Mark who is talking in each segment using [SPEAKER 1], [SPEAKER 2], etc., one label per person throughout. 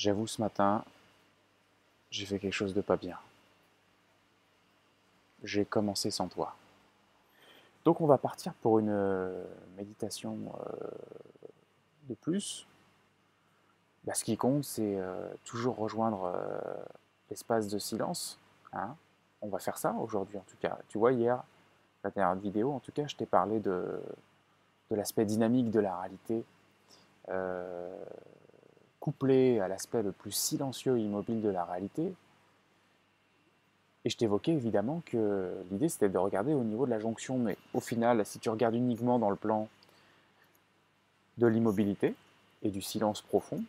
[SPEAKER 1] J'avoue, ce matin, j'ai fait quelque chose de pas bien. J'ai commencé sans toi. Donc on va partir pour une euh, méditation euh, de plus. Bah, ce qui compte, c'est euh, toujours rejoindre l'espace de silence. Hein. On va faire ça aujourd'hui en tout cas. Tu vois, hier, la dernière vidéo, en tout cas, je t'ai parlé de, de l'aspect dynamique de la réalité couplé à l'aspect le plus silencieux et immobile de la réalité. Et je t'évoquais évidemment que l'idée c'était de regarder au niveau de la jonction, mais au final, si tu regardes uniquement dans le plan de l'immobilité et du silence profond,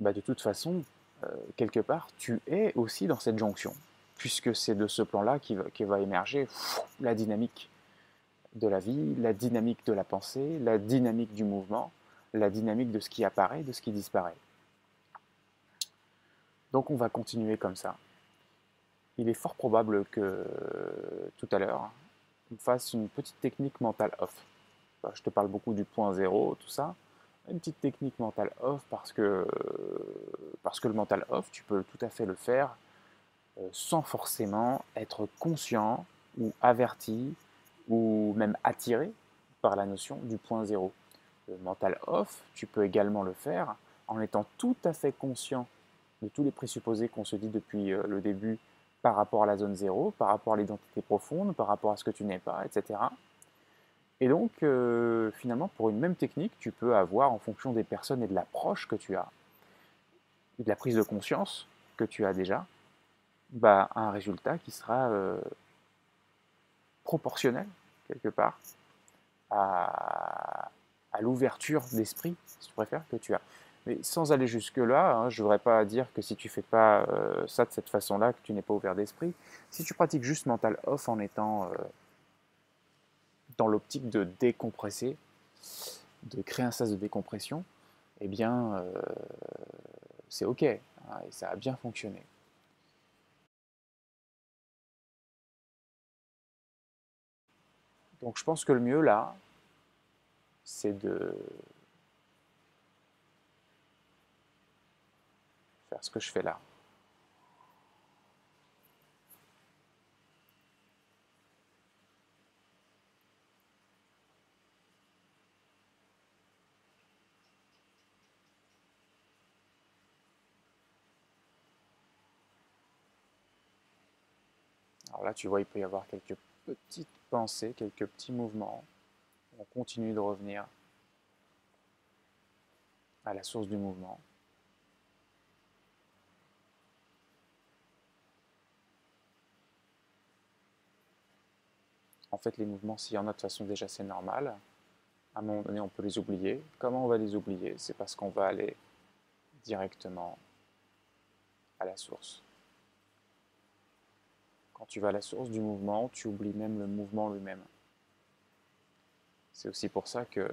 [SPEAKER 1] bah de toute façon, euh, quelque part, tu es aussi dans cette jonction, puisque c'est de ce plan-là qui va, émerger la dynamique de la vie, la dynamique de la pensée, la dynamique du mouvement, la dynamique de ce qui apparaît, de ce qui disparaît. Donc on va continuer comme ça. Il est fort probable que tout à l'heure, on fasse une petite technique mentale off. Je te parle beaucoup du point zéro, tout ça. Une petite technique mentale off parce que, parce que le mental off, tu peux tout à fait le faire euh, sans forcément être conscient ou averti ou même attiré par la notion du point zéro. Le mental off, tu peux également le faire en étant tout à fait conscient de tous les présupposés qu'on se dit depuis euh, le début par rapport à la zone zéro, par rapport à l'identité profonde, par rapport à ce que tu n'es pas, etc. Et donc, euh, finalement, pour une même technique, tu peux avoir, en fonction des personnes et de l'approche que tu as, et de la prise de conscience que tu as déjà, bah, un résultat qui sera euh, proportionnel, quelque part, à, à l'ouverture d'esprit, si tu préfères, que tu as. Mais sans aller jusque-là, hein, je ne voudrais pas dire que si tu fais pas euh, ça de cette façon-là, que tu n'es pas ouvert d'esprit. Si tu pratiques juste mental off en étant euh, dans l'optique de décompresser, de créer un sas de décompression, eh bien, euh, c'est OK, hein, et ça a bien fonctionné. Donc je pense que le mieux là, c'est de ce que je fais là. Alors là, tu vois, il peut y avoir quelques petites pensées, quelques petits mouvements. On continue de revenir à la source du mouvement. En fait, les mouvements, s'il y en a de façon déjà, c'est normal. À un moment donné, on peut les oublier. Comment on va les oublier? C'est parce qu'on va aller directement à la source. Quand tu vas à la source du mouvement, tu oublies même le mouvement lui-même. C'est aussi pour ça que,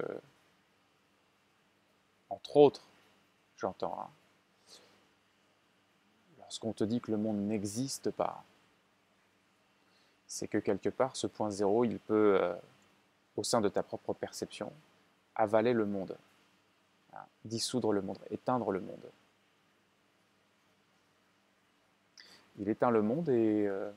[SPEAKER 1] entre autres, j'entends, hein, lorsqu'on te dit que le monde n'existe pas, c'est que quelque part, ce point zéro, il peut, euh, au sein de ta propre perception, avaler le monde, hein, dissoudre le monde, éteindre le monde. Il éteint le monde et euh,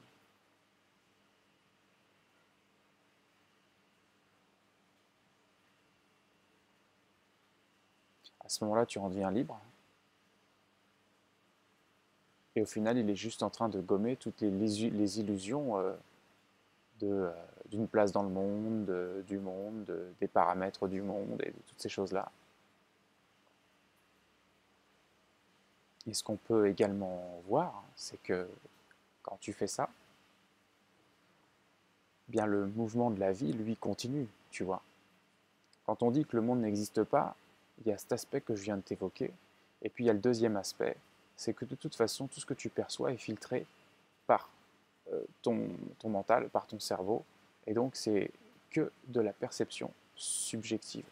[SPEAKER 1] à ce moment-là, tu en deviens libre. Et au final, il est juste en train de gommer toutes les, illusions euh, d'une place dans le monde, du monde, des paramètres du monde et de toutes ces choses-là. Et ce qu'on peut également voir, c'est que quand tu fais ça, bien le mouvement de la vie, lui, continue, tu vois. Quand on dit que le monde n'existe pas, il y a cet aspect que je viens de t'évoquer, et puis il y a le deuxième aspect, c'est que de toute façon, tout ce que tu perçois est filtré par euh, ton, ton mental, par ton cerveau. Et donc, c'est que de la perception subjective.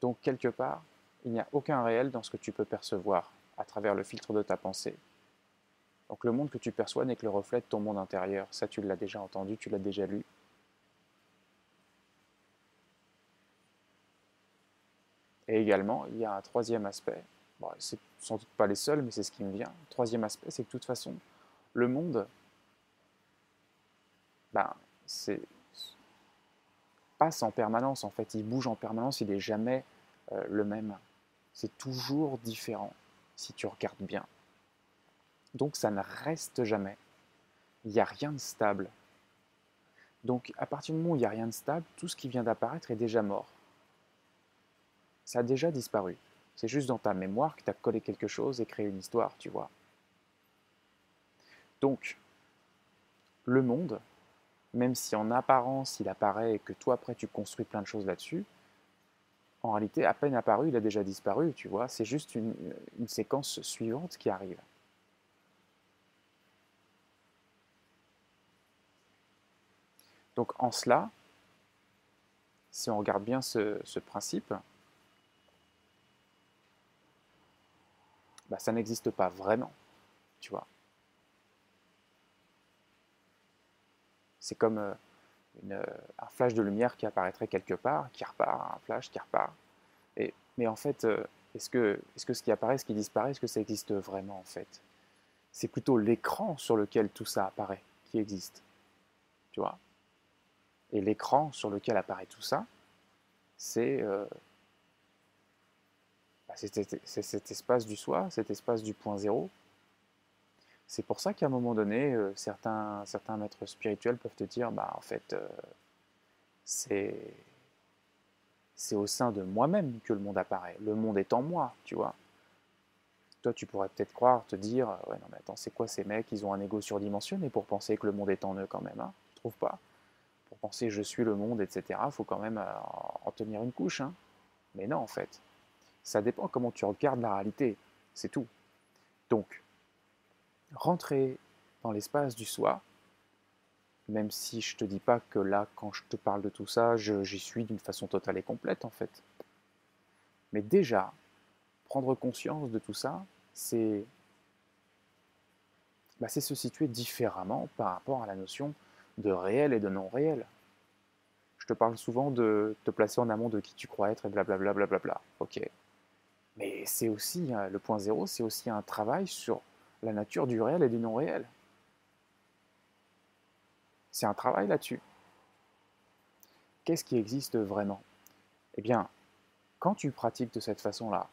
[SPEAKER 1] Donc, quelque part, il n'y a aucun réel dans ce que tu peux percevoir à travers le filtre de ta pensée. Donc, le monde que tu perçois n'est que le reflet de ton monde intérieur. Ça, tu l'as déjà entendu, tu l'as déjà lu. Et également, il y a un troisième aspect bon, c'est sans doute pas les seuls, mais c'est ce qui me vient. Troisième aspect, c'est que de toute façon, le monde, ben, passe en permanence en fait, il bouge en permanence, il n'est jamais euh, le même. C'est toujours différent si tu regardes bien. Donc ça ne reste jamais. Il n'y a rien de stable. Donc à partir du moment où il n'y a rien de stable, tout ce qui vient d'apparaître est déjà mort. Ça a déjà disparu. C'est juste dans ta mémoire que tu as collé quelque chose et créé une histoire, tu vois. Donc, le monde, même si en apparence il apparaît et que toi après tu construis plein de choses là-dessus, en réalité, à peine apparu, il a déjà disparu, tu vois. C'est juste une, séquence suivante qui arrive. Donc en cela, si on regarde bien ce, principe, bah, ça n'existe pas vraiment, tu vois. C'est comme euh, un flash de lumière qui apparaîtrait quelque part, qui repart, un flash qui repart. Et, mais en fait, euh, est-ce que, est que ce qui apparaît, ce qui disparaît, est-ce que ça existe vraiment en fait? C'est plutôt l'écran sur lequel tout ça apparaît qui existe. Tu vois? Et l'écran sur lequel apparaît tout ça, c'est euh, bah, cet espace du soi, cet espace du point zéro. C'est pour ça qu'à un moment donné, euh, certains, certains maîtres spirituels peuvent te dire, bah en fait, euh, c'est c'est au sein de moi-même que le monde apparaît. Le monde est en moi, tu vois. Toi, tu pourrais peut-être croire, te dire, ouais, non, mais attends, c'est quoi ces mecs? Ils ont un ego surdimensionné pour penser que le monde est en eux quand même, hein Tu trouves pas? Pour penser je suis le monde, etc., faut quand même euh, en tenir une couche. Hein. Mais non, en fait. Ça dépend comment tu regardes la réalité. C'est tout. Donc, rentrer dans l'espace du soi, même si je te dis pas que là, quand je te parle de tout ça, j'y suis d'une façon totale et complète, en fait. Mais déjà, prendre conscience de tout ça, c'est bah, se situer différemment par rapport à la notion de réel et de non réel. Je te parle souvent de te placer en amont de qui tu crois être et blablabla. Bla ok. Mais c'est aussi, hein, le point zéro, c'est aussi un travail sur la nature du réel et du non réel. C'est un travail là-dessus. Qu'est-ce qui existe vraiment? Eh bien, quand tu pratiques de cette façon-là,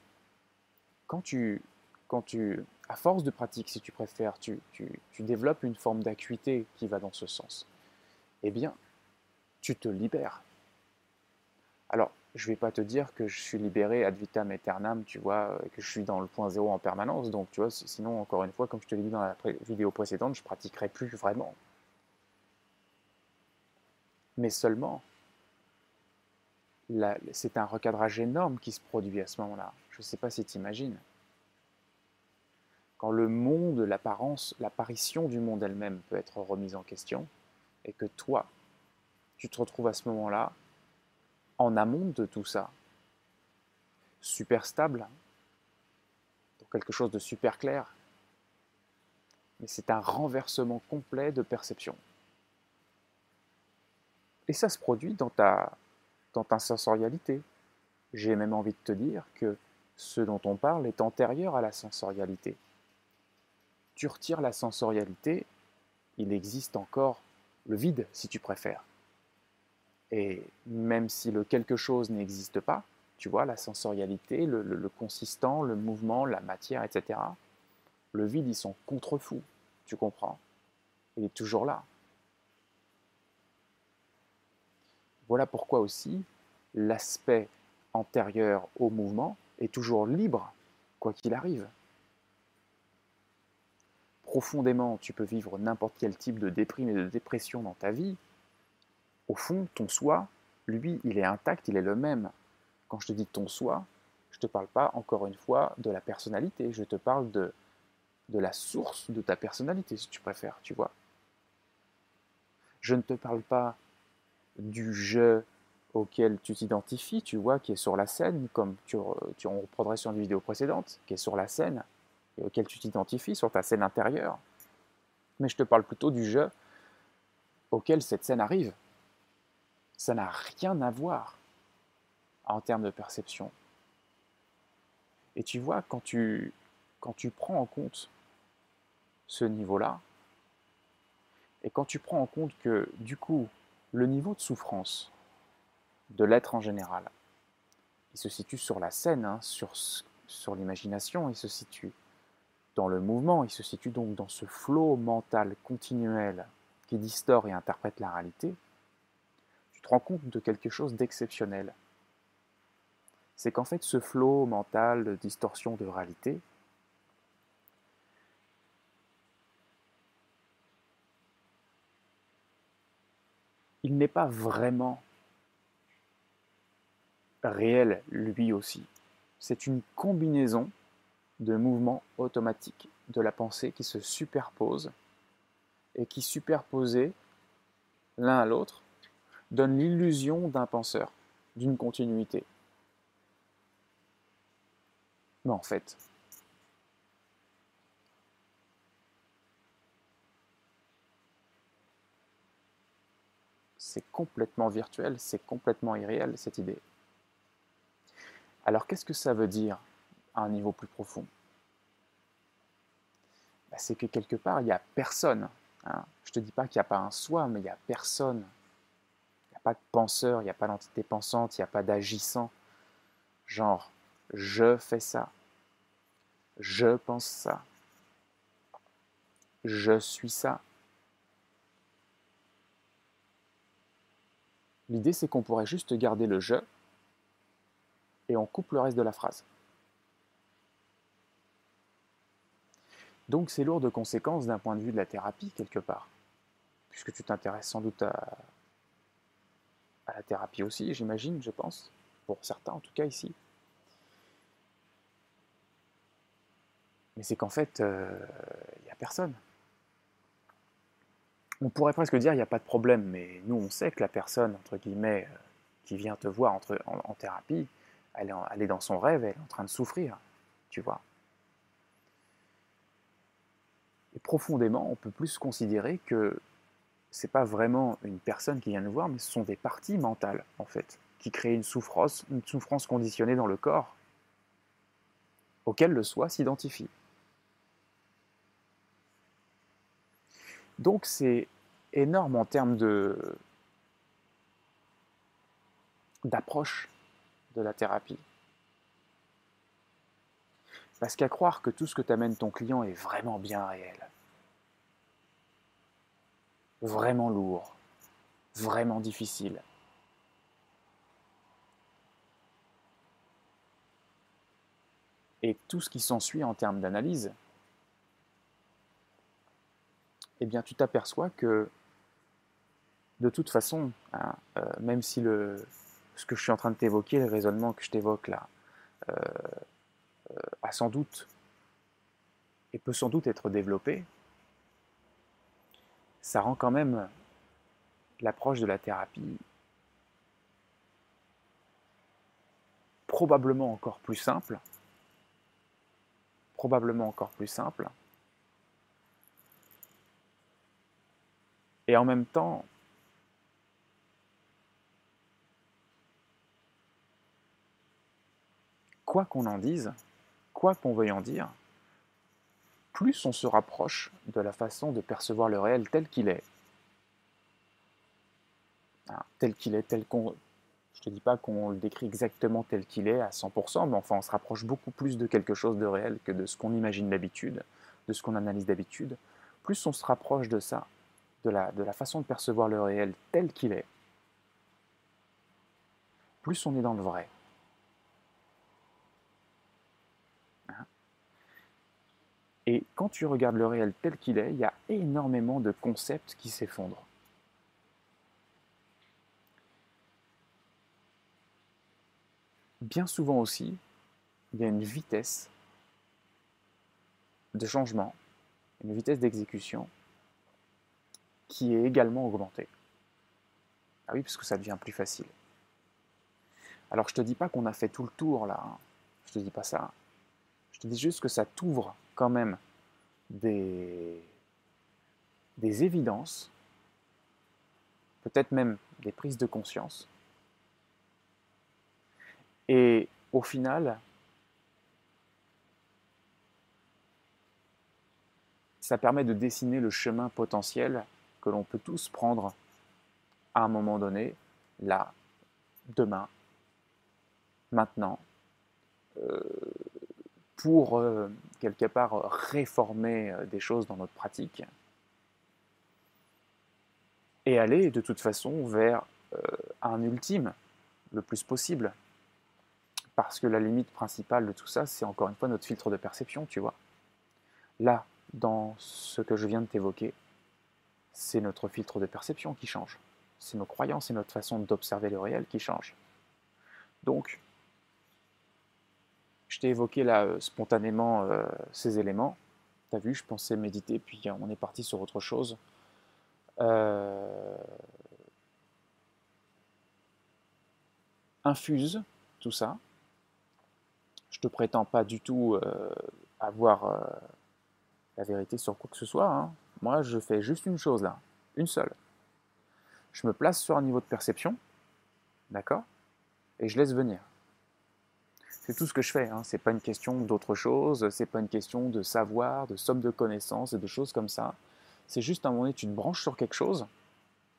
[SPEAKER 1] quand tu, quand tu, à force de pratique, si tu préfères, tu, développes une forme d'acuité qui va dans ce sens, eh bien, tu te libères. Alors, je ne vais pas te dire que je suis libéré ad vitam aeternam, tu vois, euh, que je suis dans le point zéro en permanence, donc tu vois, sinon, encore une fois, comme je te l'ai dit dans la vidéo précédente, je ne pratiquerai plus vraiment. Mais seulement, c'est un recadrage énorme qui se produit à ce moment-là. Je ne sais pas si tu imagines quand le monde, l'apparence, l'apparition du monde elle-même peut être remise en question, et que toi, tu te retrouves à ce moment-là en amont de tout ça, super stable, pour quelque chose de super clair, mais c'est un renversement complet de perception. Et ça se produit dans ta, dans ta sensorialité. J'ai même envie de te dire que ce dont on parle est antérieur à la sensorialité tu retires la sensorialité, il existe encore le vide, si tu préfères. Et même si le quelque chose n'existe pas, tu vois, la sensorialité, le, consistant, le mouvement, la matière, etc., le vide, ils sont contre-fous, tu comprends? Il est toujours là. Voilà pourquoi aussi l'aspect antérieur au mouvement est toujours libre, quoi qu'il arrive profondément tu peux vivre n'importe quel type de déprime et de dépression dans ta vie, au fond, ton soi, lui, il est intact, il est le même. Quand je te dis ton soi, je ne te parle pas, encore une fois, de la personnalité, je te parle de, la source de ta personnalité, si tu préfères, tu vois. Je ne te parle pas du je auquel tu t'identifies, tu vois, qui est sur la scène, comme tu, tu en reprendrais sur une vidéo précédente, qui est sur la scène, auquel tu t'identifies sur ta scène intérieure. Mais je te parle plutôt du jeu auquel cette scène arrive. Ça n'a rien à voir en termes de perception. Et tu vois, quand tu, prends en compte ce niveau-là, et quand tu prends en compte que, du coup, le niveau de souffrance de l'être en général, il se situe sur la scène, hein, sur, sur l'imagination, il se situe dans le mouvement, il se situe donc dans ce flot mental continuel qui distord et interprète la réalité, tu te rends compte de quelque chose d'exceptionnel. C'est qu'en fait, ce flot mental de distorsion de réalité, il n'est pas vraiment réel lui aussi. C'est une combinaison de mouvements automatiques de la pensée qui se superposent et qui, superposés l'un à l'autre, donnent l'illusion d'un penseur, d'une continuité. Mais en fait, c'est complètement virtuel, c'est complètement irréel cette idée. Alors qu'est-ce que ça veut dire à un niveau plus profond? Bah, C'est que quelque part, il n'y a personne. Hein. Je ne te dis pas qu'il n'y a pas un soi, mais il n'y a personne. De penseur, il n'y a pas d'entité pensante, il n'y a pas d'agissant. Genre, je fais ça. Je pense ça. Je suis ça. L'idée, c'est qu'on pourrait juste garder le je et on coupe le reste de la phrase. Donc c'est lourd de conséquences d'un point de vue de la thérapie quelque part, puisque tu t'intéresses sans doute à, la thérapie aussi, j'imagine, je pense, pour certains en tout cas ici. Mais c'est qu'en fait, il euh, n'y a personne. On pourrait presque dire il n'y a pas de problème, mais nous on sait que la personne, entre guillemets, euh, qui vient te voir en thérapie, elle est, dans son rêve, elle est en train de souffrir, tu vois. Et profondément, on peut plus considérer que c'est pas vraiment une personne qui vient nous voir, mais ce sont des parties mentales, en fait, qui créent une souffrance, une souffrance conditionnée dans le corps, auquel le soi s'identifie. Donc c'est énorme en termes de d'approche de la thérapie. Parce qu'à croire que tout ce que t'amène ton client est vraiment bien réel, vraiment lourd, vraiment difficile, et tout ce qui s'ensuit en termes d'analyse, eh bien tu t'aperçois que de toute façon, hein, euh, même si le, ce que je suis en train de t'évoquer, le raisonnement que je t'évoque là, euh, euh, a sans doute et peut sans doute être développé, ça rend quand même l'approche de la thérapie probablement encore plus simple, probablement encore plus simple, et en même temps quoi qu'on en dise, quoi qu'on veuille en dire, plus on se rapproche de la façon de percevoir le réel tel qu'il est. Tel qu'il est, tel qu'on... Je ne te dis pas qu'on le décrit exactement tel qu'il est à 100%, mais enfin on se rapproche beaucoup plus de quelque chose de réel que de ce qu'on imagine d'habitude, de ce qu'on analyse d'habitude. Plus on se rapproche de ça, de la, de la façon de percevoir le réel tel qu'il est, plus on est dans le vrai. Et quand tu regardes le réel tel qu'il est, il y a énormément de concepts qui s'effondrent. Bien souvent aussi, il y a une vitesse de changement, une vitesse d'exécution qui est également augmentée. Ah oui, parce que ça devient plus facile. Alors je te dis pas qu'on a fait tout le tour là, Je hein. je te dis pas ça. Je te dis juste que ça t'ouvre quand même des, évidences, peut-être même des prises de conscience. Et au final, ça permet de dessiner le chemin potentiel que l'on peut tous prendre à un moment donné, là, demain, maintenant, euh, pour euh, quelque part réformer euh, des choses dans notre pratique et aller de toute façon vers un ultime le plus possible. Parce que la limite principale de tout ça, c'est encore une fois notre filtre de perception, tu vois. Là, dans ce que je viens de t'évoquer, c'est notre filtre de perception qui change. C'est nos croyances et notre façon d'observer le réel qui change. Donc, je t'ai évoqué là euh, spontanément euh, ces éléments. Tu as vu, je pensais méditer, puis on est parti sur autre chose. Euh, infuse tout ça. Je te prétends pas du tout avoir la vérité sur quoi que ce soit. Hein. Moi, je fais juste une chose là, une seule. Je me place sur un niveau de perception, d'accord Et je laisse venir. C'est tout ce que je fais. Hein. C'est pas une question d'autre chose. C'est pas une question de savoir, de somme de connaissances et de choses comme ça. C'est juste un moment donné, tu te branches sur quelque chose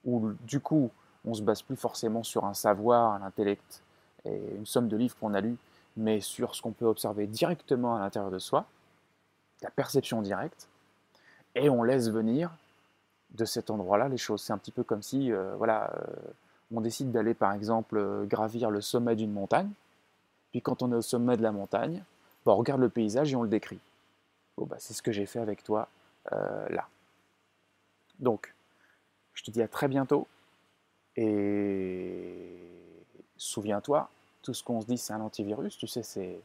[SPEAKER 1] où du coup, on se base plus forcément sur un savoir, un intellect et une somme de livres qu'on a lus, mais sur ce qu'on peut observer directement à l'intérieur de soi la perception directe, et on laisse venir de cet endroit-là les choses. C'est un petit peu comme si, euh, voilà, euh, on décide d'aller par exemple euh, gravir le sommet d'une montagne, puis quand on est au sommet de la montagne, bah, on regarde le paysage et on le décrit. Bon, bah, c'est ce que j'ai fait avec toi là. Donc, je te dis à très bientôt, et souviens-toi, tout ce qu'on se dit c'est un antivirus, tu sais, c'est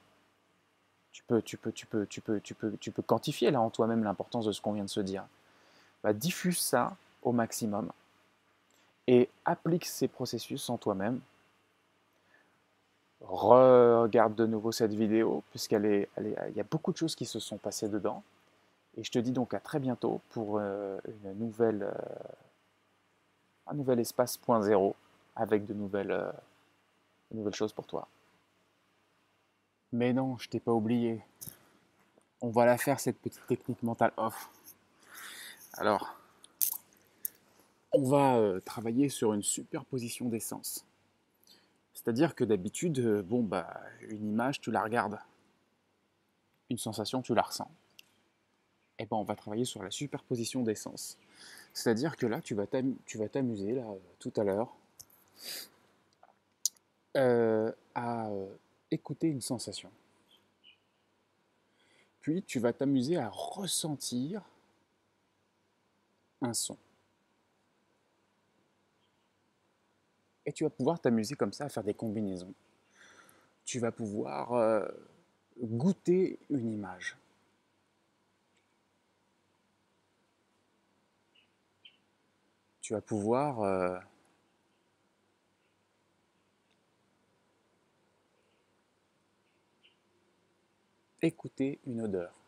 [SPEAKER 1] tu peux, tu peux, tu peux, tu peux, tu peux, tu peux quantifier là en toi-même l'importance de ce qu'on vient de se dire. Bah, diffuse ça au maximum et applique ces processus en toi-même. Regarde de nouveau cette vidéo puisqu'elle est, il y a beaucoup de choses qui se sont passées dedans. Et je te dis donc à très bientôt pour euh, euh, un nouvel espace point zéro avec de nouvelles, euh, de nouvelles choses pour toi. Mais non, je t'ai pas oublié. On va la faire cette petite technique mentale off. Alors, on va travailler sur une superposition d'essence. C'est-à-dire que d'habitude, euh, bon bah une image tu la regardes, une sensation tu la ressens. Eh ben on va travailler sur la superposition d'essence. C'est-à-dire que là tu vas t'amuser là euh, tout à l'heure à écouter une sensation. Puis tu vas t'amuser à ressentir un son. Et tu vas pouvoir t'amuser comme ça à faire des combinaisons. Tu vas pouvoir euh, goûter une image. Tu vas pouvoir euh, écouter une odeur.